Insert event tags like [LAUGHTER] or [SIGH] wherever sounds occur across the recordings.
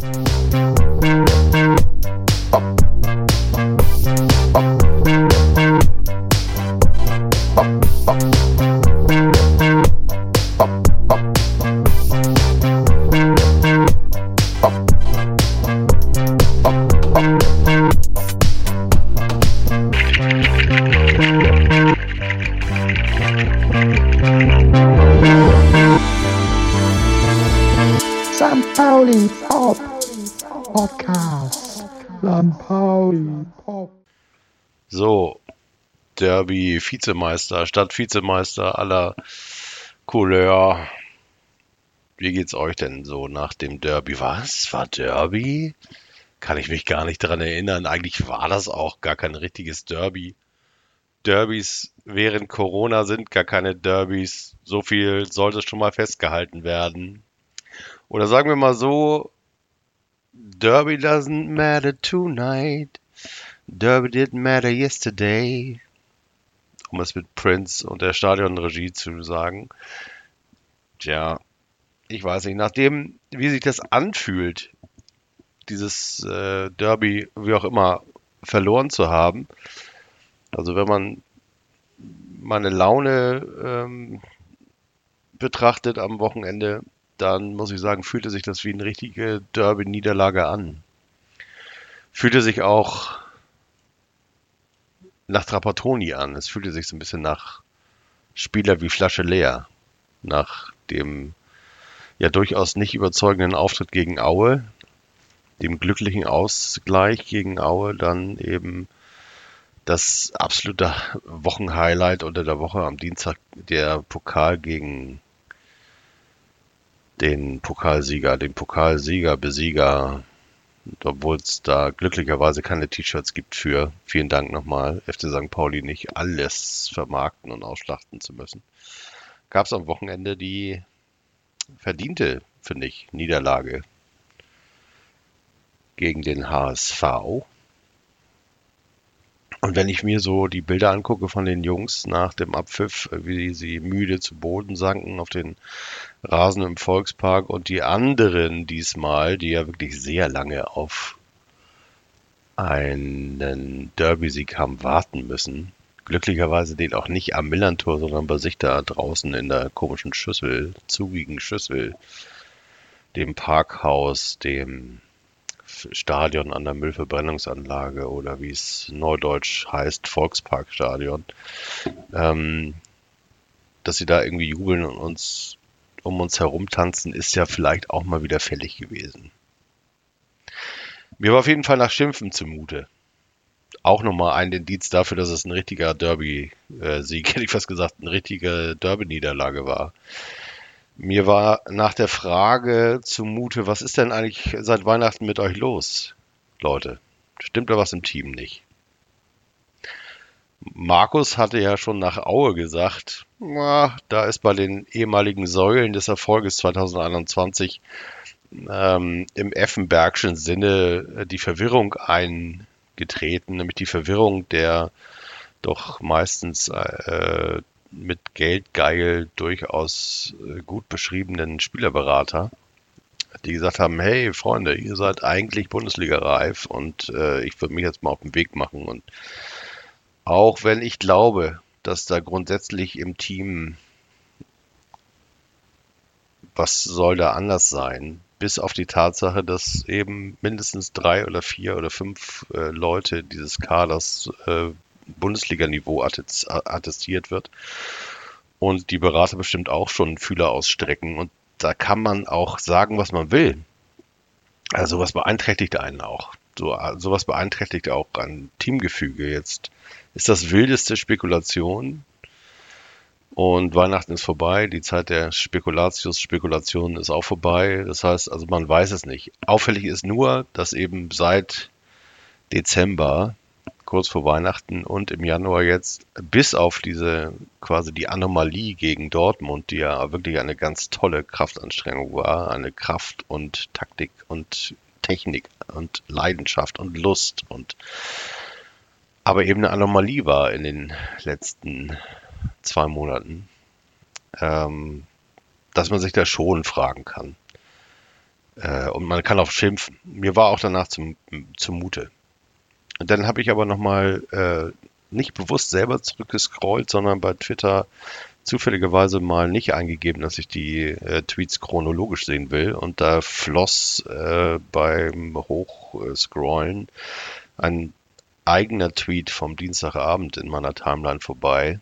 St. Podcast. St. Pauli Pop. So, Derby, Vizemeister, Stadtvizemeister aller Couleur. Wie geht's euch denn so nach dem Derby? Was? War Derby? Kann ich mich gar nicht dran erinnern. Eigentlich war das auch gar kein richtiges Derby. Derbys während Corona sind gar keine Derbys. So viel sollte schon mal festgehalten werden. Oder sagen wir mal so, Derby doesn't matter tonight. Derby didn't matter yesterday. Um es mit Prince und der Stadionregie zu sagen. Tja, ich weiß nicht, nachdem, wie sich das anfühlt, dieses äh, Derby, wie auch immer, verloren zu haben. Also wenn man meine Laune ähm, betrachtet am Wochenende, dann muss ich sagen, fühlte sich das wie eine richtige Derby-Niederlage an. Fühlte sich auch nach Trapattoni an. Es fühlte sich so ein bisschen nach Spieler wie Flasche leer. Nach dem ja durchaus nicht überzeugenden Auftritt gegen Aue, dem glücklichen Ausgleich gegen Aue, dann eben das absolute Wochenhighlight unter der Woche am Dienstag der Pokal gegen den Pokalsieger, den Pokalsieger, Besieger, obwohl es da glücklicherweise keine T-Shirts gibt für. Vielen Dank nochmal, FC St. Pauli nicht alles vermarkten und ausschlachten zu müssen. Gab es am Wochenende die verdiente, finde ich, Niederlage gegen den HSV. Und wenn ich mir so die Bilder angucke von den Jungs nach dem Abpfiff, wie sie müde zu Boden sanken auf den Rasen im Volkspark und die anderen diesmal, die ja wirklich sehr lange auf einen Derby-Sieg haben warten müssen. Glücklicherweise den auch nicht am Millantor, sondern bei sich da draußen in der komischen Schüssel, zugigen Schüssel, dem Parkhaus, dem Stadion an der Müllverbrennungsanlage oder wie es neudeutsch heißt, Volksparkstadion, ähm, dass sie da irgendwie jubeln und uns um uns herum tanzen, ist ja vielleicht auch mal wieder fällig gewesen. Mir war auf jeden Fall nach Schimpfen zumute. Auch nochmal ein Indiz dafür, dass es ein richtiger Derby-Sieg, [LAUGHS] hätte ich fast gesagt, eine richtige Derby-Niederlage war. Mir war nach der Frage zumute, was ist denn eigentlich seit Weihnachten mit euch los, Leute? Stimmt da was im Team nicht? Markus hatte ja schon nach Aue gesagt, da ist bei den ehemaligen Säulen des Erfolges 2021 ähm, im Effenbergschen Sinne die Verwirrung eingetreten, nämlich die Verwirrung der doch meistens äh, mit Geldgeil durchaus äh, gut beschriebenen Spielerberater, die gesagt haben, hey Freunde, ihr seid eigentlich Bundesliga-reif und äh, ich würde mich jetzt mal auf den Weg machen. Und auch wenn ich glaube, dass da grundsätzlich im Team was soll da anders sein, bis auf die Tatsache, dass eben mindestens drei oder vier oder fünf äh, Leute dieses Kaders äh, Bundesliga-Niveau attestiert wird. Und die Berater bestimmt auch schon Fühler ausstrecken. Und da kann man auch sagen, was man will. Also sowas beeinträchtigt einen auch. So, sowas beeinträchtigt auch ein Teamgefüge. Jetzt ist das wildeste Spekulation. Und Weihnachten ist vorbei, die Zeit der Spekulatius, Spekulation ist auch vorbei. Das heißt, also man weiß es nicht. Auffällig ist nur, dass eben seit Dezember kurz vor Weihnachten und im Januar jetzt, bis auf diese quasi die Anomalie gegen Dortmund, die ja wirklich eine ganz tolle Kraftanstrengung war, eine Kraft und Taktik und Technik und Leidenschaft und Lust und aber eben eine Anomalie war in den letzten zwei Monaten, ähm, dass man sich da schon fragen kann. Äh, und man kann auch schimpfen. Mir war auch danach zum, zumute. Und dann habe ich aber nochmal äh, nicht bewusst selber zurückgescrollt, sondern bei Twitter zufälligerweise mal nicht eingegeben, dass ich die äh, Tweets chronologisch sehen will. Und da floss äh, beim Hochscrollen ein eigener Tweet vom Dienstagabend in meiner Timeline vorbei.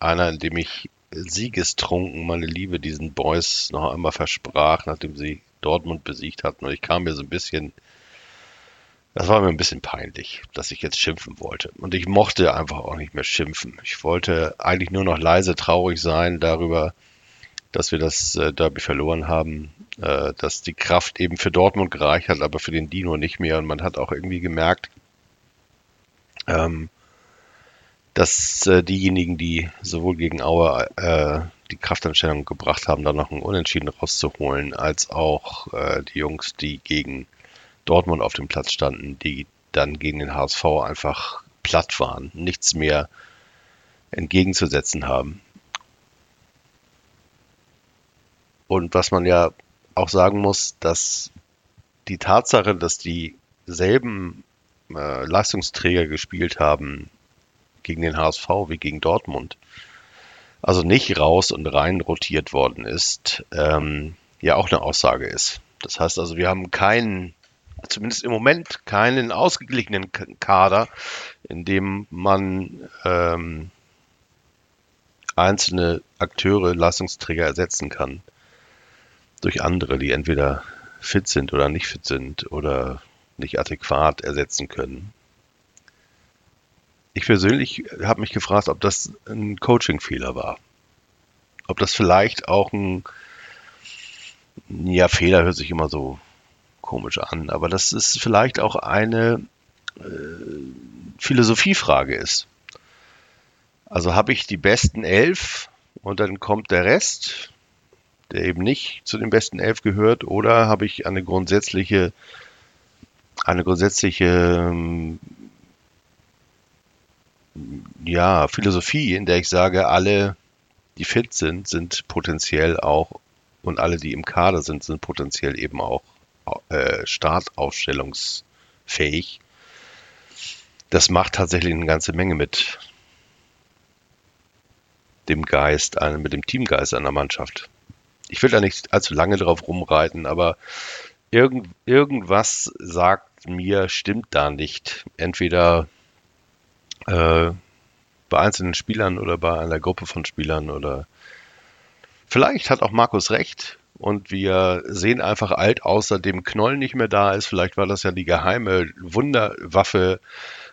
Einer, in dem ich siegestrunken meine Liebe diesen Boys noch einmal versprach, nachdem sie Dortmund besiegt hatten. Und ich kam mir so ein bisschen, das war mir ein bisschen peinlich, dass ich jetzt schimpfen wollte. Und ich mochte einfach auch nicht mehr schimpfen. Ich wollte eigentlich nur noch leise traurig sein darüber, dass wir das äh, Derby verloren haben, äh, dass die Kraft eben für Dortmund gereicht hat, aber für den Dino nicht mehr. Und man hat auch irgendwie gemerkt, ähm, dass äh, diejenigen, die sowohl gegen Aue die Kraftanstellung gebracht haben, da noch einen Unentschieden rauszuholen, als auch die Jungs, die gegen Dortmund auf dem Platz standen, die dann gegen den HSV einfach platt waren, nichts mehr entgegenzusetzen haben. Und was man ja auch sagen muss, dass die Tatsache, dass dieselben äh, Leistungsträger gespielt haben gegen den HSV wie gegen Dortmund, also nicht raus und rein rotiert worden ist, ähm, ja auch eine Aussage ist. Das heißt also, wir haben keinen, zumindest im Moment keinen ausgeglichenen Kader, in dem man ähm, einzelne Akteure, Leistungsträger ersetzen kann durch andere, die entweder fit sind oder nicht fit sind oder nicht adäquat ersetzen können. Ich persönlich habe mich gefragt, ob das ein Coaching-Fehler war. Ob das vielleicht auch ein, ja, Fehler hört sich immer so komisch an, aber dass es vielleicht auch eine äh, Philosophiefrage ist. Also habe ich die besten elf und dann kommt der Rest, der eben nicht zu den besten elf gehört, oder habe ich eine grundsätzliche, eine grundsätzliche ähm, ja, Philosophie, in der ich sage, alle, die fit sind, sind potenziell auch und alle, die im Kader sind, sind potenziell eben auch äh, startaufstellungsfähig. Das macht tatsächlich eine ganze Menge mit dem Geist, mit dem Teamgeist einer Mannschaft. Ich will da nicht allzu lange drauf rumreiten, aber irgend, irgendwas sagt mir, stimmt da nicht. Entweder äh, bei einzelnen Spielern oder bei einer Gruppe von Spielern oder vielleicht hat auch Markus recht und wir sehen einfach alt aus, seitdem Knoll nicht mehr da ist. Vielleicht war das ja die geheime Wunderwaffe,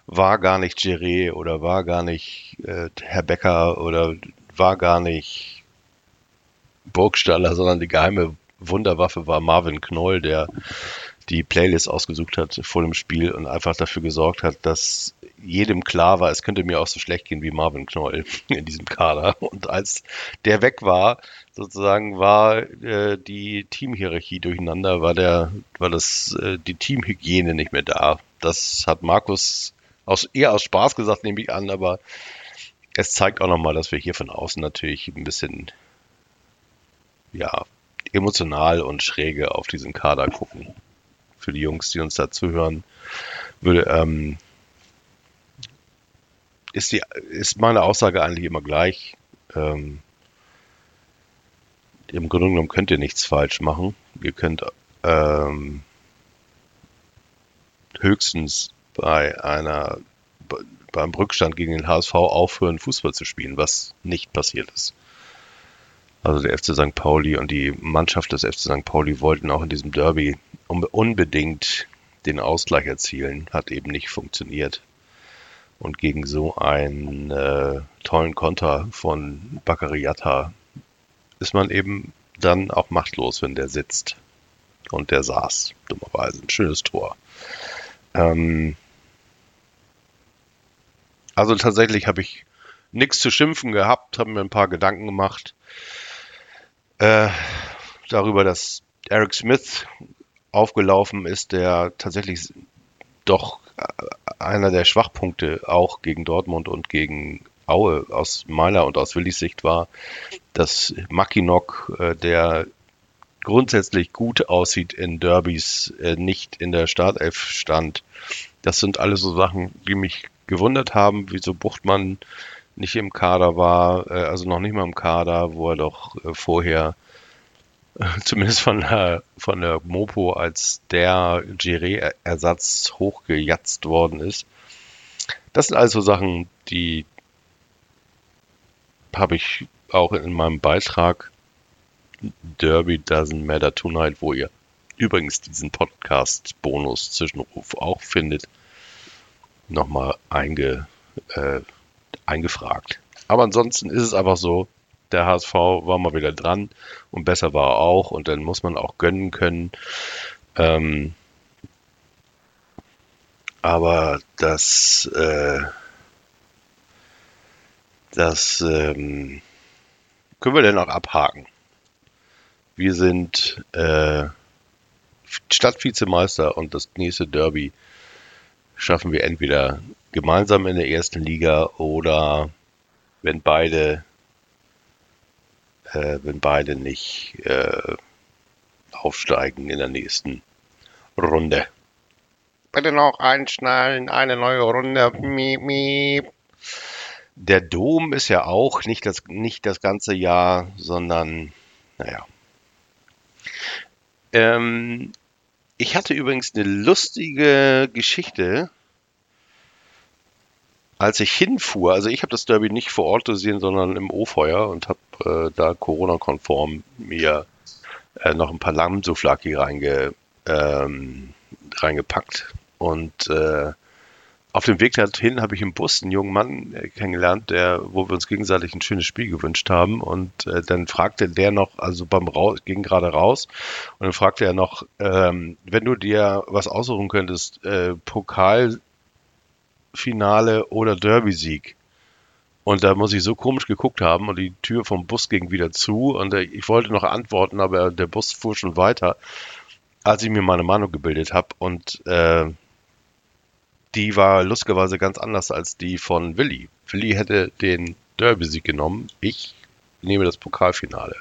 war gar nicht Geré oder war gar nicht äh, Herr Becker oder war gar nicht Burgstaller, sondern die geheime Wunderwaffe war Marvin Knoll, der die Playlist ausgesucht hat vor dem Spiel und einfach dafür gesorgt hat, dass jedem klar war, es könnte mir auch so schlecht gehen wie Marvin Knoll [LAUGHS] in diesem Kader. Und als der weg war, sozusagen war äh, die Teamhierarchie durcheinander, war der, war das äh, die Teamhygiene nicht mehr da. Das hat Markus aus, eher aus Spaß gesagt, nehme ich an, aber es zeigt auch nochmal, dass wir hier von außen natürlich ein bisschen ja, emotional und schräge auf diesen Kader gucken. Für die Jungs, die uns da zuhören, würde, ähm, ist, die, ist meine Aussage eigentlich immer gleich. Ähm, Im Grunde genommen könnt ihr nichts falsch machen. Ihr könnt ähm, höchstens bei einer beim Rückstand gegen den HSV aufhören, Fußball zu spielen, was nicht passiert ist. Also der FC St. Pauli und die Mannschaft des FC St. Pauli wollten auch in diesem Derby unbedingt den Ausgleich erzielen, hat eben nicht funktioniert. Und gegen so einen äh, tollen Konter von Bakariata ist man eben dann auch machtlos, wenn der sitzt. Und der saß, dummerweise. Ein schönes Tor. Ähm also tatsächlich habe ich nichts zu schimpfen gehabt, habe mir ein paar Gedanken gemacht äh, darüber, dass Eric Smith aufgelaufen ist, der tatsächlich doch einer der Schwachpunkte auch gegen Dortmund und gegen Aue aus meiner und aus Willis Sicht war, dass Mackinock, äh, der grundsätzlich gut aussieht in Derbys, äh, nicht in der Startelf stand. Das sind alles so Sachen, die mich gewundert haben, wieso Buchtmann nicht im Kader war, äh, also noch nicht mal im Kader, wo er doch äh, vorher äh, [LAUGHS] zumindest von der, von der Mopo als der Giré-Ersatz hochgejatzt worden ist. Das sind also Sachen, die habe ich auch in meinem Beitrag Derby Doesn't Matter Tonight, wo ihr übrigens diesen Podcast-Bonus Zwischenruf auch findet, nochmal einge, äh, eingefragt. Aber ansonsten ist es einfach so, der HSV war mal wieder dran und besser war er auch und dann muss man auch gönnen können. Ähm, aber das, äh, das ähm, können wir dann auch abhaken. Wir sind äh, Stadtvizemeister und das nächste Derby schaffen wir entweder gemeinsam in der ersten Liga oder wenn beide äh, wenn beide nicht äh, aufsteigen in der nächsten Runde. Bitte noch einschnallen, eine neue Runde. Miep, miep. Der Dom ist ja auch nicht das, nicht das ganze Jahr, sondern, naja. Ähm, ich hatte übrigens eine lustige Geschichte, als ich hinfuhr. Also ich habe das Derby nicht vor Ort gesehen, sondern im O-Feuer und habe äh, da Corona-konform mir äh, noch ein paar Lammsouflaki reinge, ähm, reingepackt. Und äh, auf dem Weg dorthin habe ich im Bus einen jungen Mann äh, kennengelernt, der, wo wir uns gegenseitig ein schönes Spiel gewünscht haben. Und äh, dann fragte der noch, also beim Raus, ging gerade raus, und dann fragte er noch, ähm, wenn du dir was aussuchen könntest, äh, Pokalfinale oder Derby-Sieg. Und da muss ich so komisch geguckt haben und die Tür vom Bus ging wieder zu und äh, ich wollte noch antworten, aber der Bus fuhr schon weiter, als ich mir meine Meinung gebildet habe. Und äh, die war lustigerweise ganz anders als die von Willi. Willi hätte den Derby-Sieg genommen. Ich nehme das Pokalfinale.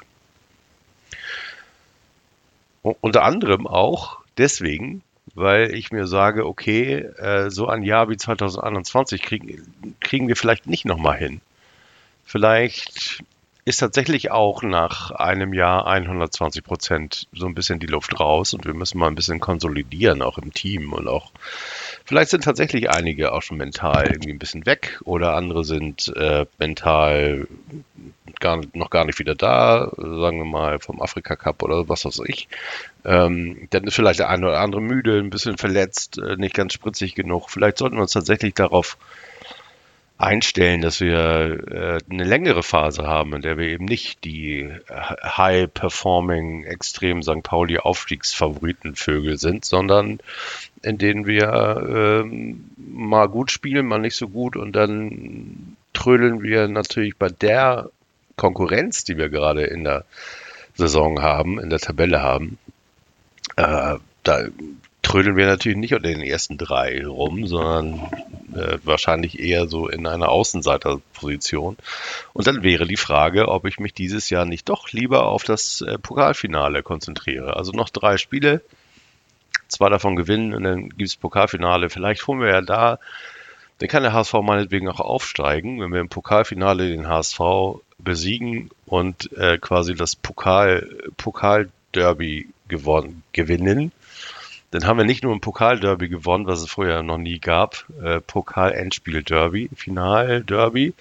Unter anderem auch deswegen, weil ich mir sage, okay, äh, so ein Jahr wie 2021 kriegen, kriegen wir vielleicht nicht nochmal hin. Vielleicht ist tatsächlich auch nach einem Jahr 120 Prozent so ein bisschen die Luft raus und wir müssen mal ein bisschen konsolidieren, auch im Team und auch vielleicht sind tatsächlich einige auch schon mental irgendwie ein bisschen weg oder andere sind äh, mental gar, noch gar nicht wieder da, sagen wir mal vom Afrika Cup oder was weiß ich. Ähm, dann ist vielleicht der eine oder andere müde, ein bisschen verletzt, äh, nicht ganz spritzig genug. Vielleicht sollten wir uns tatsächlich darauf einstellen, dass wir äh, eine längere Phase haben, in der wir eben nicht die äh, high-performing, extrem St. Pauli Aufstiegsfavoritenvögel sind, sondern in denen wir äh, mal gut spielen, mal nicht so gut und dann trödeln wir natürlich bei der Konkurrenz, die wir gerade in der Saison haben, in der Tabelle haben, äh, da trödeln wir natürlich nicht unter den ersten drei rum, sondern äh, wahrscheinlich eher so in einer Außenseiterposition. Und dann wäre die Frage, ob ich mich dieses Jahr nicht doch lieber auf das äh, Pokalfinale konzentriere. Also noch drei Spiele, zwei davon gewinnen und dann gibt es Pokalfinale. Vielleicht holen wir ja da, dann kann der HSV meinetwegen auch aufsteigen, wenn wir im Pokalfinale den HSV besiegen und äh, quasi das Pokal, Pokalderby gewonnen, gewinnen dann haben wir nicht nur ein Pokalderby gewonnen, was es vorher noch nie gab, äh, Pokal-Endspiel-Derby, Final-Derby,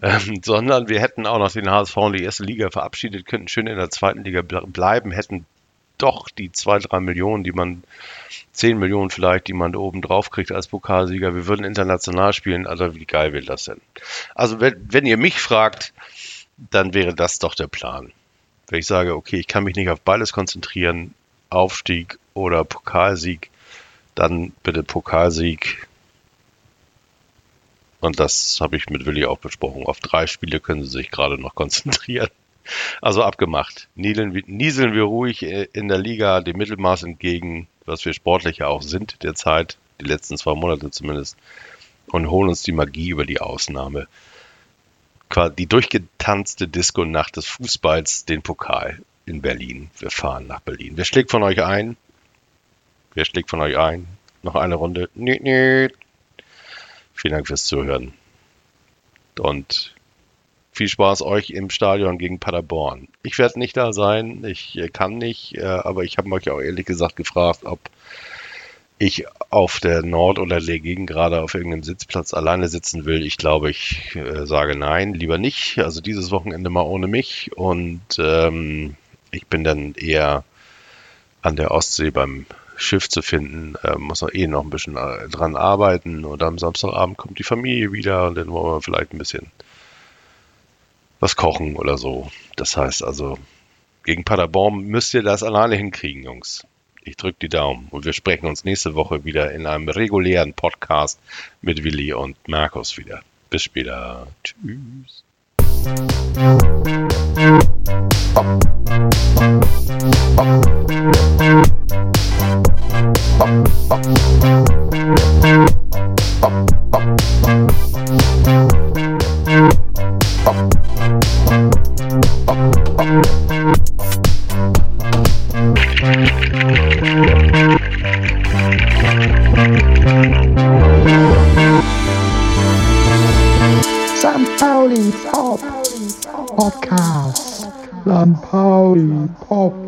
ähm, [LAUGHS] sondern wir hätten auch noch den HSV in die erste Liga verabschiedet, könnten schön in der zweiten Liga bleiben, hätten doch die zwei, drei Millionen, die man, zehn Millionen vielleicht, die man da oben drauf kriegt als Pokalsieger. Wir würden international spielen, also wie geil will das denn? Also wenn, wenn ihr mich fragt, dann wäre das doch der Plan. Wenn ich sage, okay, ich kann mich nicht auf beides konzentrieren, Aufstieg oder Pokalsieg, dann bitte Pokalsieg. Und das habe ich mit Willi auch besprochen. Auf drei Spiele können sie sich gerade noch [LAUGHS] konzentrieren. Also abgemacht. Nieseln, nieseln wir ruhig äh, in der Liga dem Mittelmaß entgegen, was wir sportlicher auch sind derzeit, die letzten zwei Monate zumindest, und holen uns die Magie über die Ausnahme. Die durchgetanzte Disco-Nacht des Fußballs, den Pokal in Berlin. Wir fahren nach Berlin. Wer schlägt von euch ein? Wer schlägt von euch ein? Noch eine Runde? Nö, nö. Vielen Dank fürs Zuhören. Und viel Spaß euch im Stadion gegen Paderborn. Ich werde nicht da sein, ich äh, kann nicht, äh, aber ich habe euch auch ehrlich gesagt gefragt, ob ich auf der Nord- oder der Gegend gerade auf irgendeinem Sitzplatz alleine sitzen will. Ich glaube, ich äh, sage nein, lieber nicht. Also dieses Wochenende mal ohne mich. Und ähm, ich bin dann eher an der Ostsee beim Schiff zu finden. Äh, muss noch eh noch ein bisschen äh, dran arbeiten. Und am Samstagabend kommt die Familie wieder und dann wollen wir vielleicht ein bisschen was kochen oder so. Das heißt also, gegen Paderborn müsst ihr das alleine hinkriegen, Jungs. Ich drücke die Daumen und wir sprechen uns nächste Woche wieder in einem regulären Podcast mit Willi und Markus wieder. Bis später. Tschüss. St.